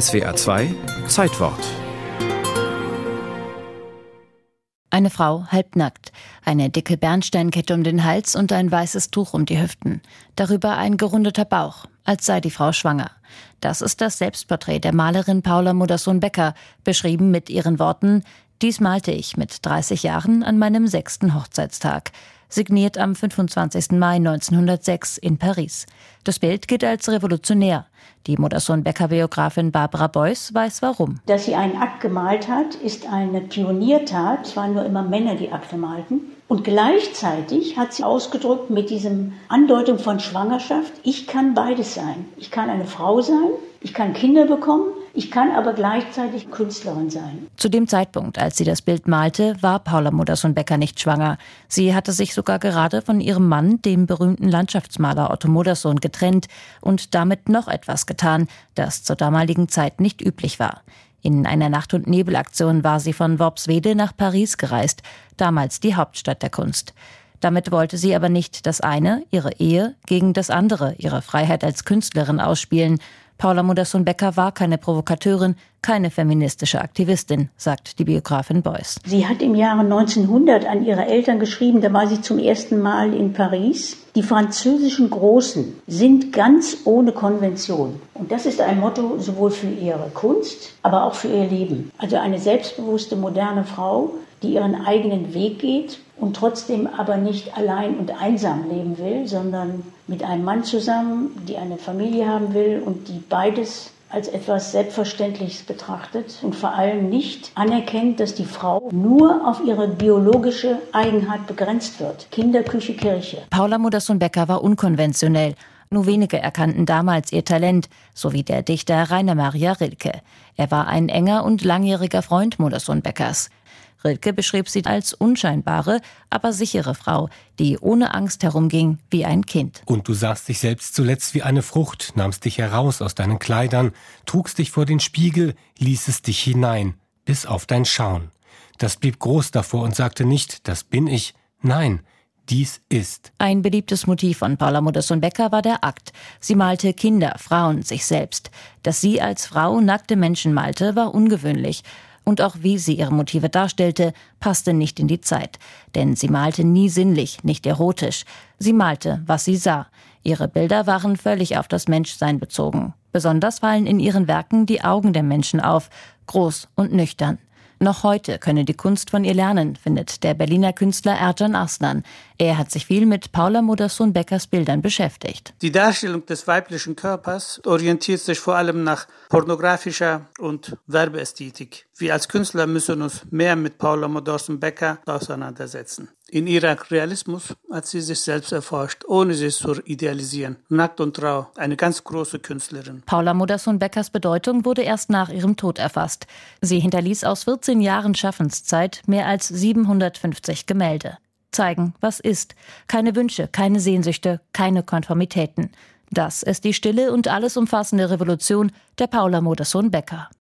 SWA 2 Zeitwort Eine Frau halbnackt, eine dicke Bernsteinkette um den Hals und ein weißes Tuch um die Hüften. Darüber ein gerundeter Bauch, als sei die Frau schwanger. Das ist das Selbstporträt der Malerin Paula Modersohn-Becker, beschrieben mit ihren Worten: Dies malte ich mit 30 Jahren an meinem sechsten Hochzeitstag signiert am 25. Mai 1906 in Paris. Das Bild gilt als revolutionär. Die Modersohn-Becker-Biografin Barbara Beuys weiß warum. Dass sie einen Akt gemalt hat, ist eine Pioniertat. Es waren nur immer Männer, die Akte malten. Und gleichzeitig hat sie ausgedrückt mit diesem Andeutung von Schwangerschaft, ich kann beides sein. Ich kann eine Frau sein, ich kann Kinder bekommen, ich kann aber gleichzeitig Künstlerin sein. Zu dem Zeitpunkt, als sie das Bild malte, war Paula Modersohn-Becker nicht schwanger. Sie hatte sich sogar gerade von ihrem Mann, dem berühmten Landschaftsmaler Otto Modersohn, getrennt und damit noch etwas getan, das zur damaligen Zeit nicht üblich war. In einer Nacht- und Nebelaktion war sie von Worpswede nach Paris gereist, damals die Hauptstadt der Kunst. Damit wollte sie aber nicht das eine, ihre Ehe, gegen das andere, ihre Freiheit als Künstlerin ausspielen. Paula Modersohn-Becker war keine Provokateurin, keine feministische Aktivistin, sagt die Biografin Beuys. Sie hat im Jahre 1900 an ihre Eltern geschrieben, da war sie zum ersten Mal in Paris. Die französischen Großen sind ganz ohne Konvention. Und das ist ein Motto sowohl für ihre Kunst, aber auch für ihr Leben. Also eine selbstbewusste, moderne Frau, die ihren eigenen Weg geht und trotzdem aber nicht allein und einsam leben will, sondern mit einem Mann zusammen, die eine Familie haben will und die beides als etwas Selbstverständliches betrachtet und vor allem nicht anerkennt, dass die Frau nur auf ihre biologische Eigenheit begrenzt wird. Kinder, Küche, Kirche. Paula Modersohn-Becker war unkonventionell. Nur wenige erkannten damals ihr Talent, so wie der Dichter Rainer Maria Rilke. Er war ein enger und langjähriger Freund Modersohn-Beckers. Rilke beschrieb sie als unscheinbare, aber sichere Frau, die ohne Angst herumging wie ein Kind. Und du sahst dich selbst zuletzt wie eine Frucht, nahmst dich heraus aus deinen Kleidern, trugst dich vor den Spiegel, ließest dich hinein, bis auf dein Schauen. Das blieb groß davor und sagte nicht, das bin ich, nein, dies ist. Ein beliebtes Motiv von Paula Modersohn-Becker war der Akt. Sie malte Kinder, Frauen, sich selbst. Dass sie als Frau nackte Menschen malte, war ungewöhnlich und auch wie sie ihre Motive darstellte, passte nicht in die Zeit. Denn sie malte nie sinnlich, nicht erotisch. Sie malte, was sie sah. Ihre Bilder waren völlig auf das Menschsein bezogen. Besonders fallen in ihren Werken die Augen der Menschen auf, groß und nüchtern. Noch heute könne die Kunst von ihr lernen, findet der Berliner Künstler Ercan Arslan. Er hat sich viel mit Paula Modersohn-Beckers Bildern beschäftigt. Die Darstellung des weiblichen Körpers orientiert sich vor allem nach pornografischer und Werbeästhetik. Wir als Künstler müssen uns mehr mit Paula Modersohn-Becker auseinandersetzen. In ihrem Realismus hat sie sich selbst erforscht, ohne sich zu idealisieren. Nackt und rau, eine ganz große Künstlerin. Paula Modersohn-Beckers Bedeutung wurde erst nach ihrem Tod erfasst. Sie hinterließ aus 14 Jahren Schaffenszeit mehr als 750 Gemälde. Zeigen, was ist. Keine Wünsche, keine Sehnsüchte, keine Konformitäten. Das ist die stille und alles umfassende Revolution der Paula Modersohn-Becker.